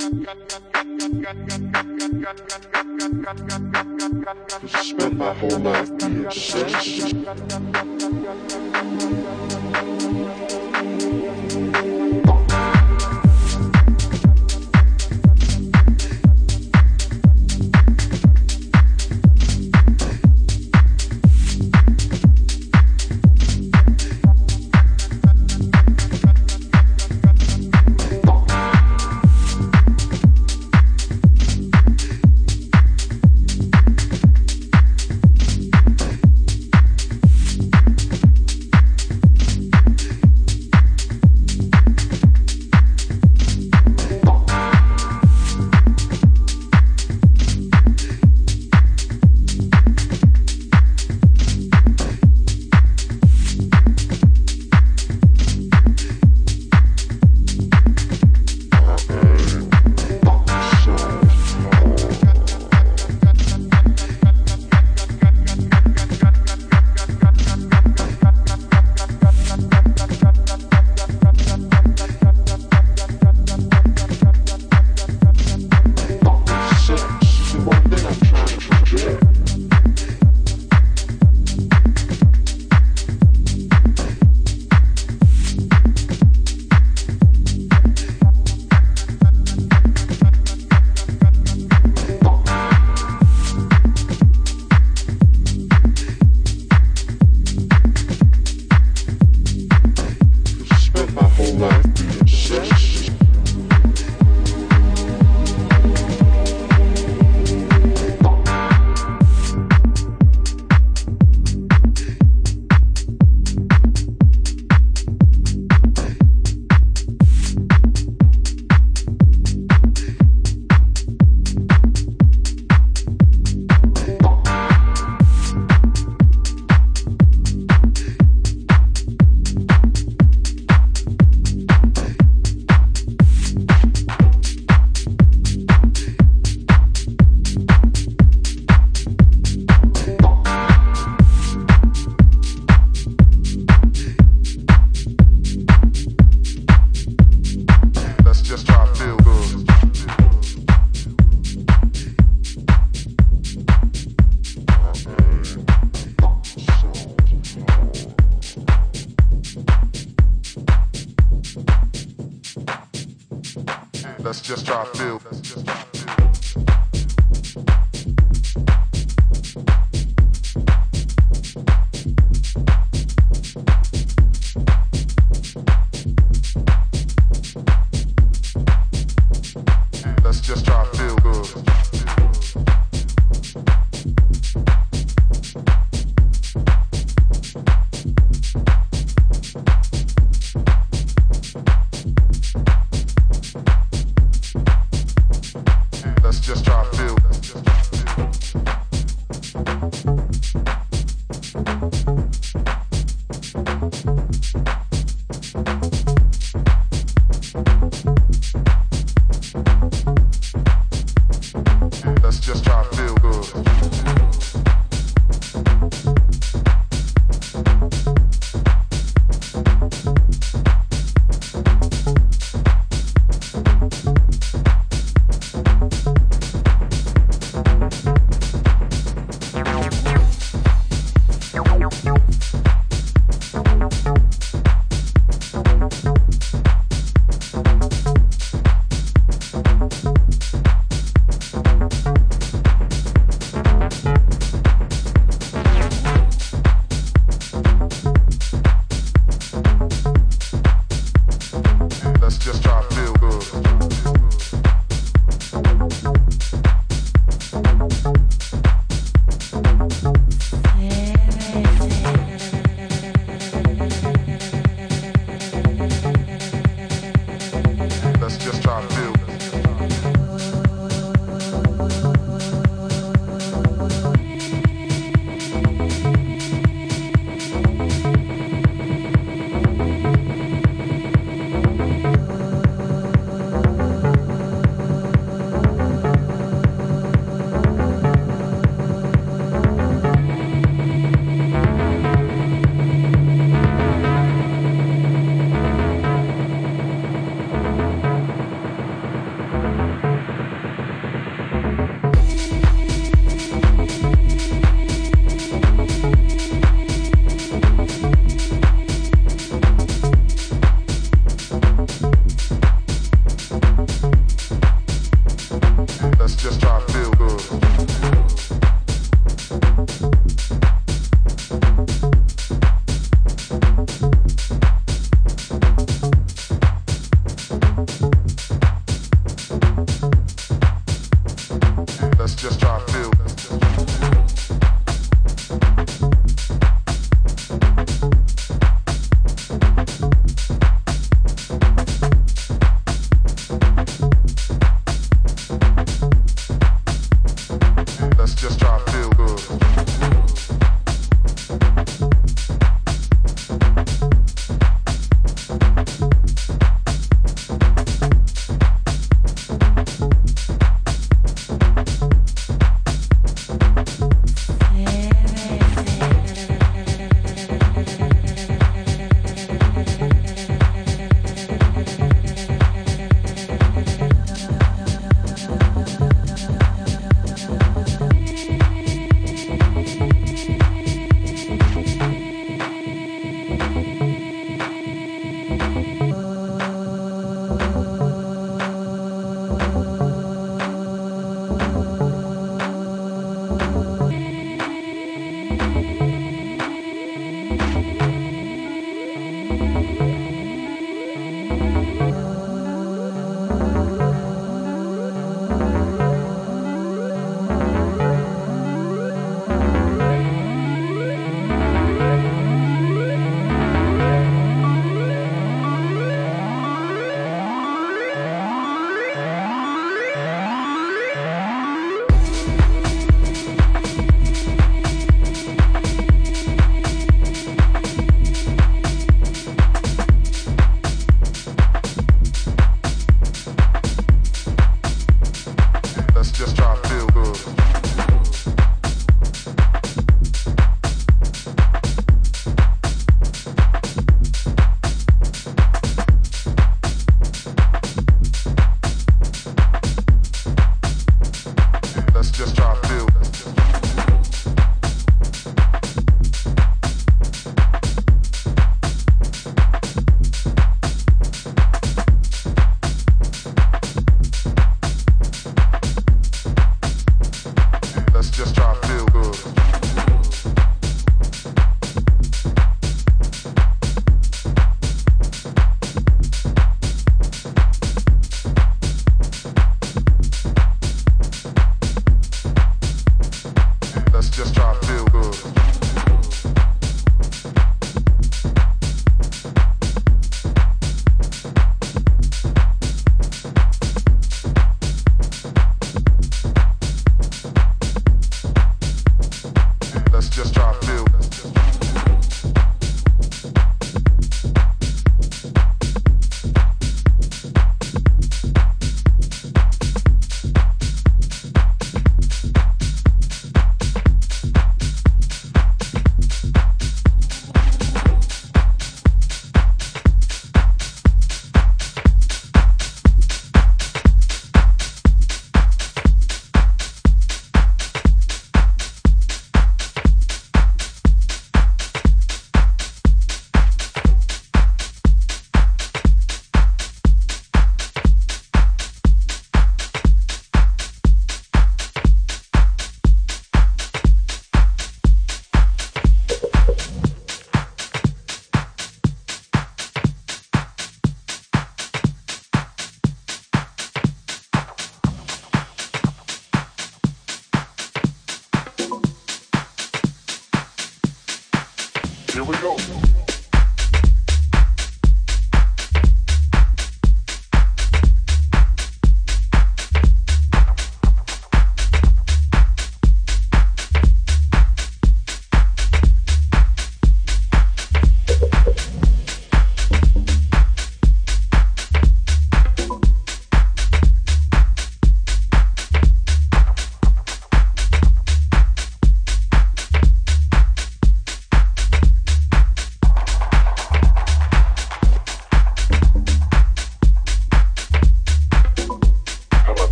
Spent my whole life being sex.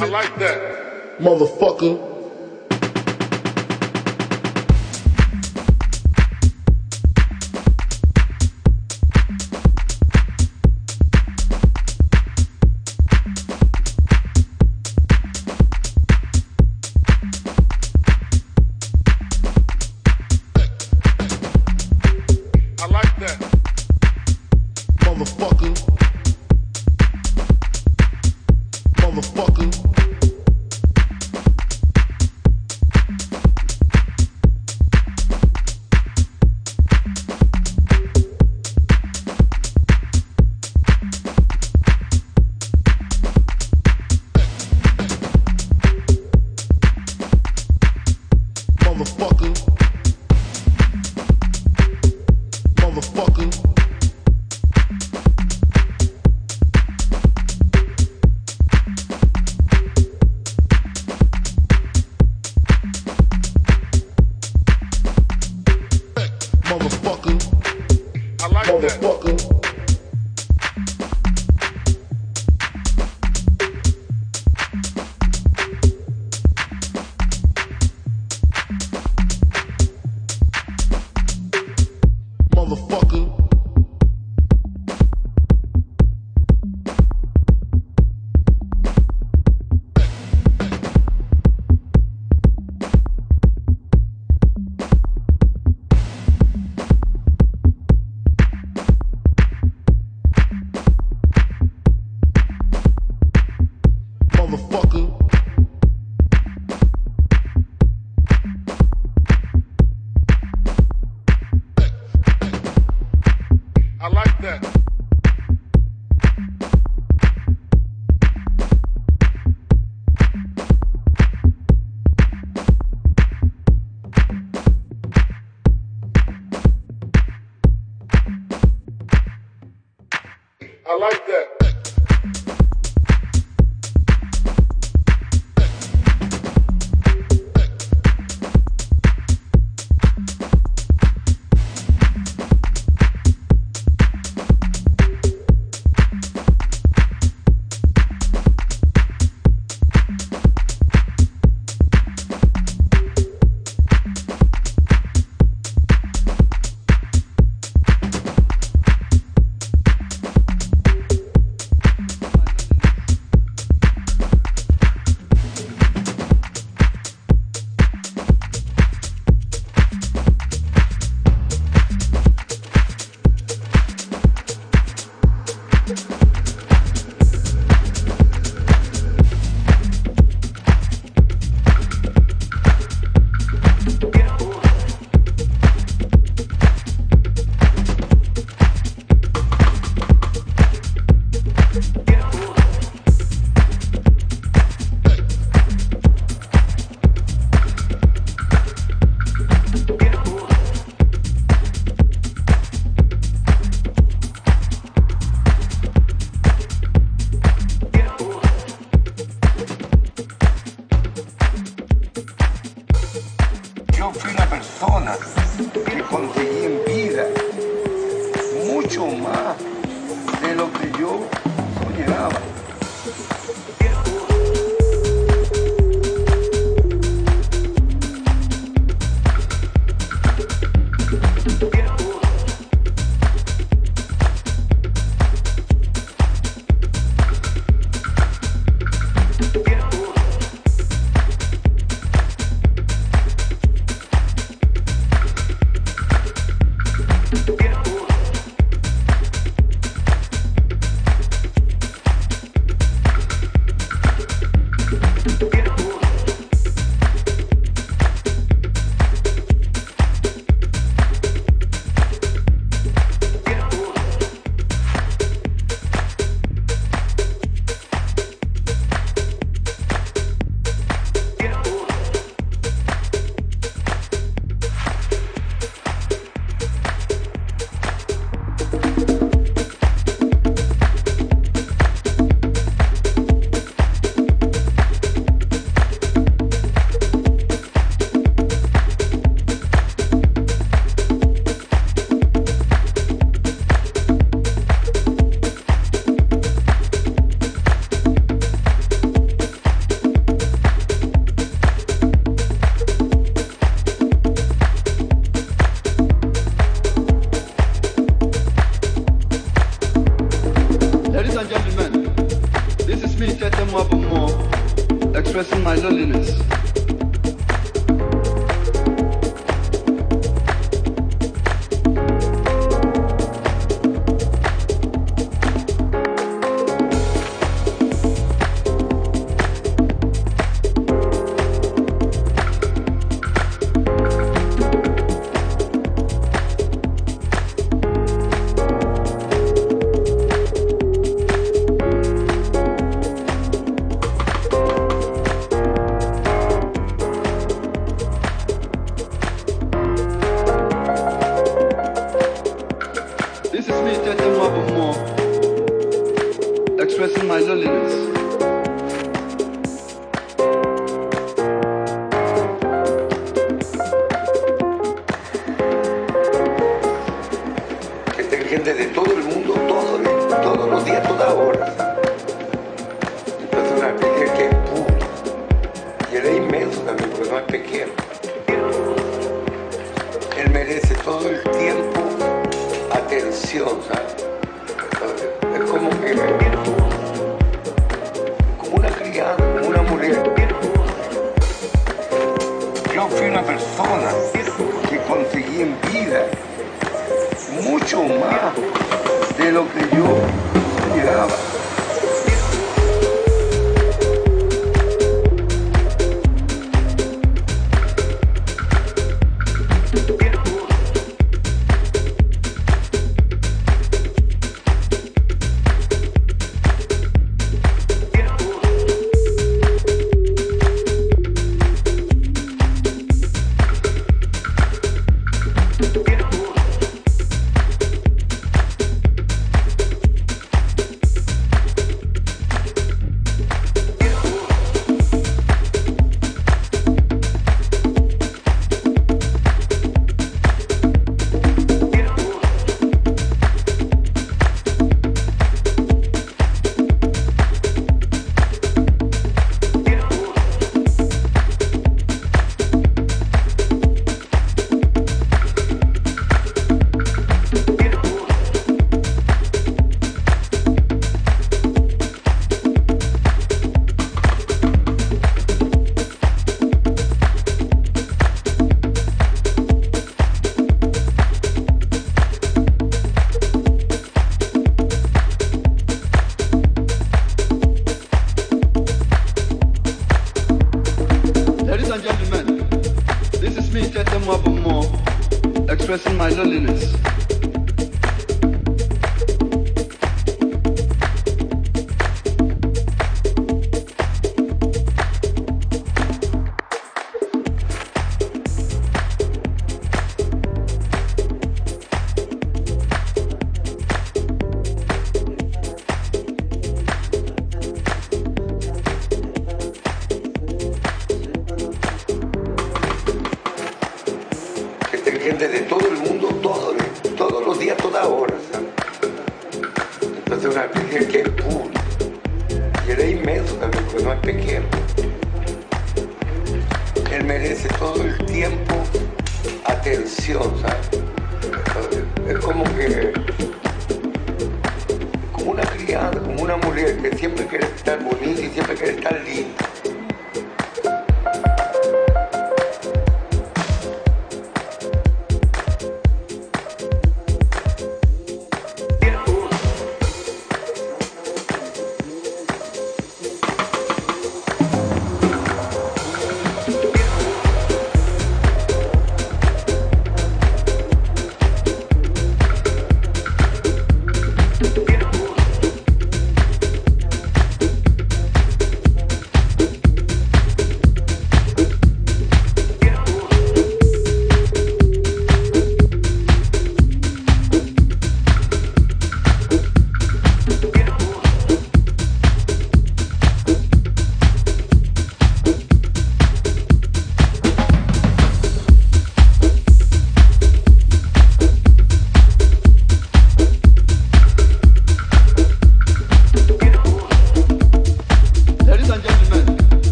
I like that. Motherfucker.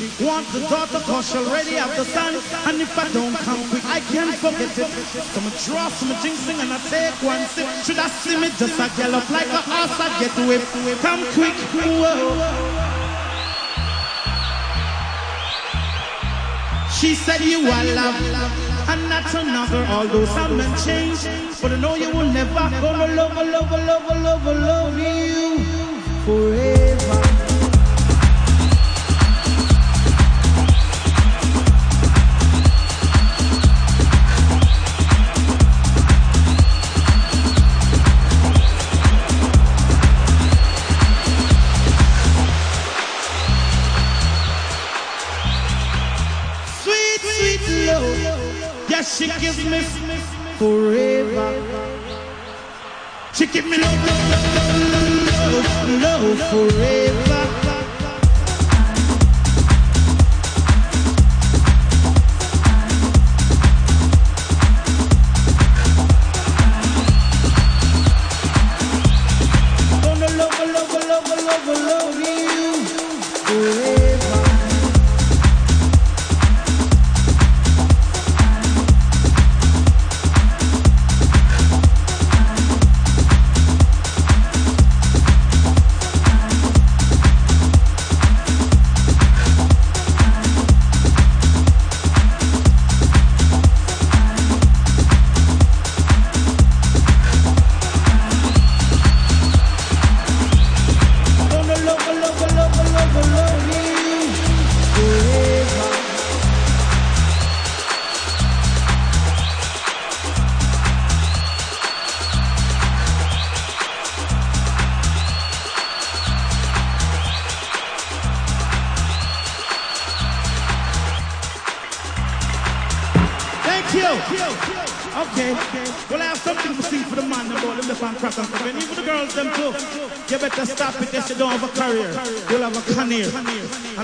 She, want the daughter, cause she already have the son. And if I don't come quick, I can't forget it. So I draw some jinxing and I take one sip. Should I see me just a gallop like a horse, I get whipped. Come quick, whoa. She said you are love, and not another. Although some men change, but I know you will never gonna love, love, love, love, love you forever.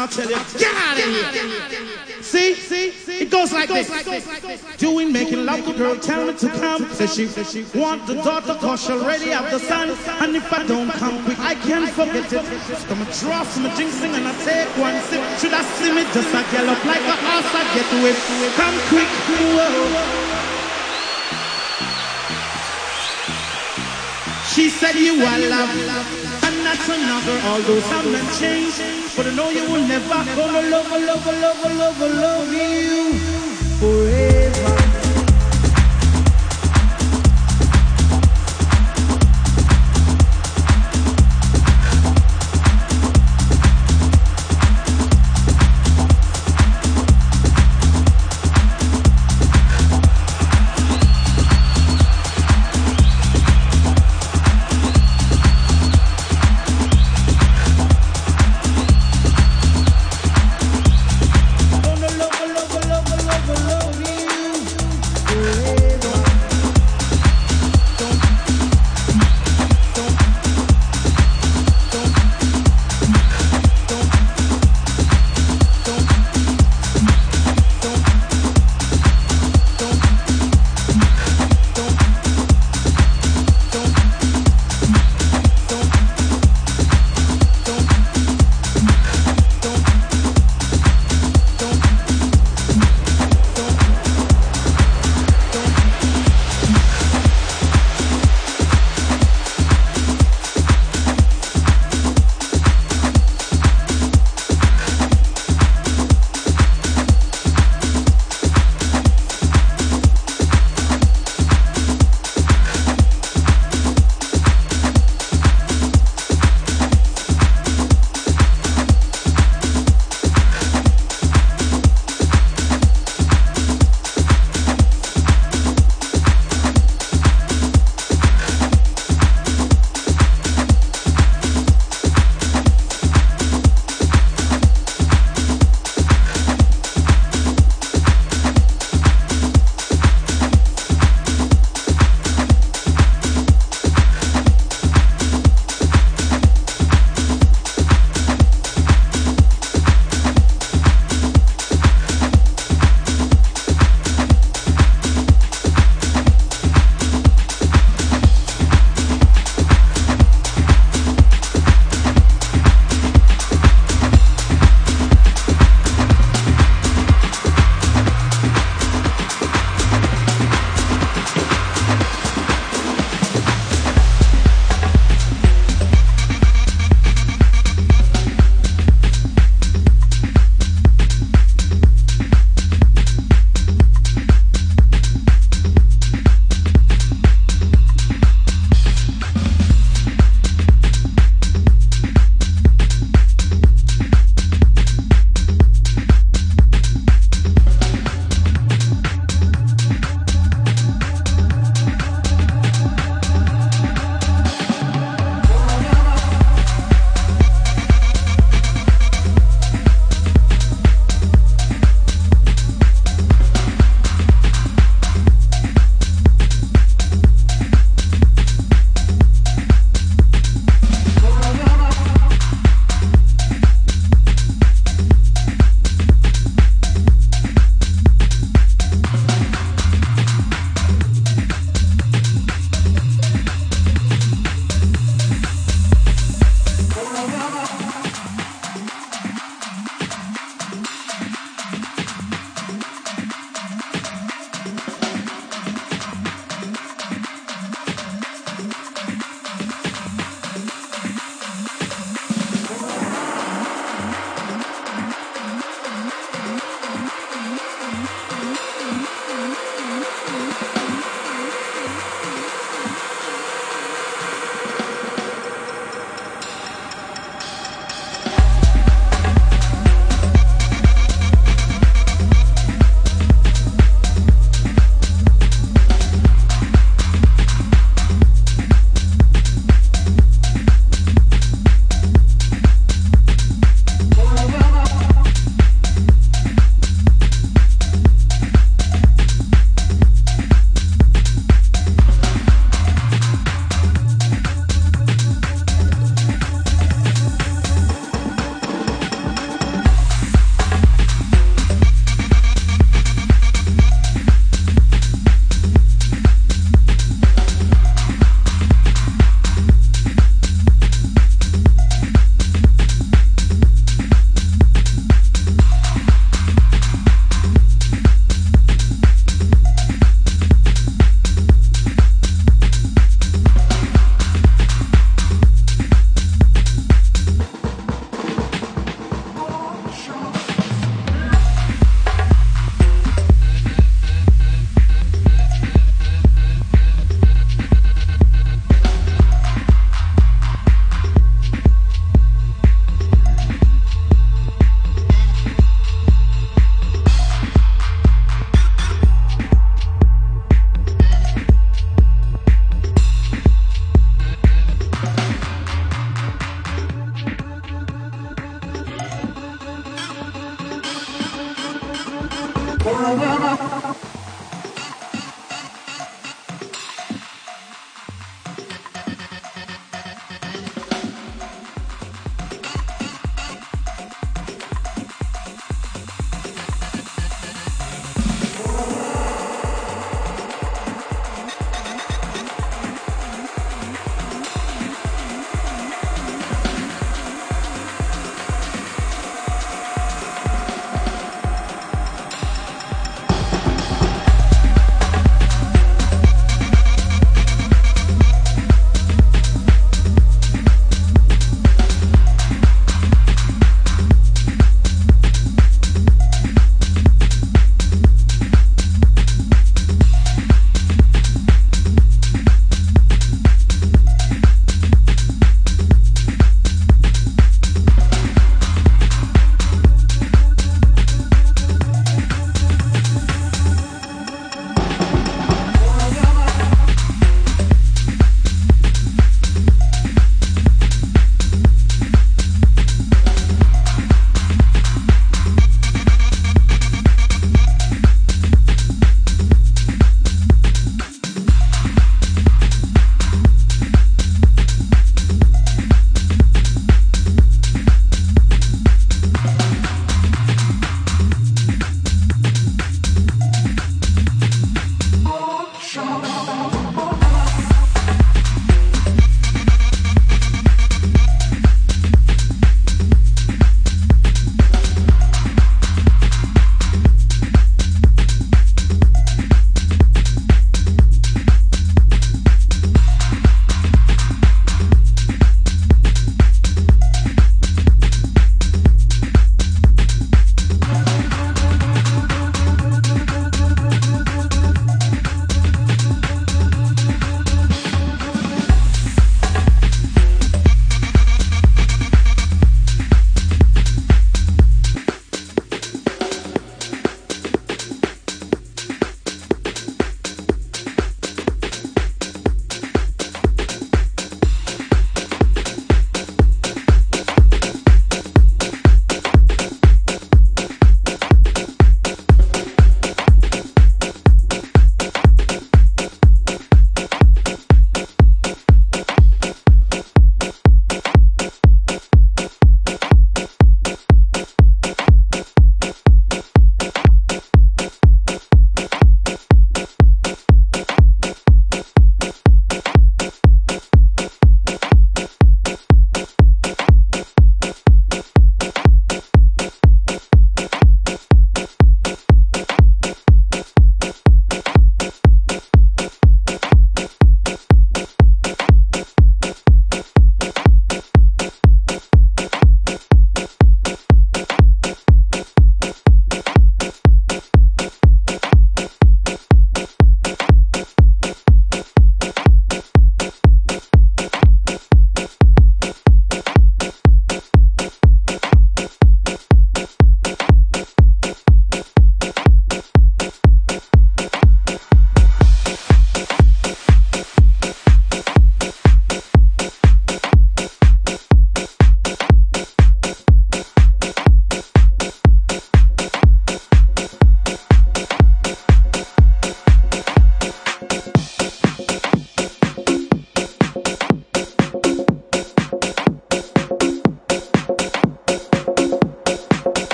I'll tell you, get out of here. See? See? It goes like this. Ain't making love to girl, tell me to come. Says she, want the daughter, cause she already have the son. And if I don't come quick, I can't forget it. So I'ma draw some jinxing and I take one sip. Should I see me just a gallop like a horse, I get whipped. Come quick, whoa. She said you are love, and that's another. Although some men change, but I know you will never gonna love, love, love, love, love you forever.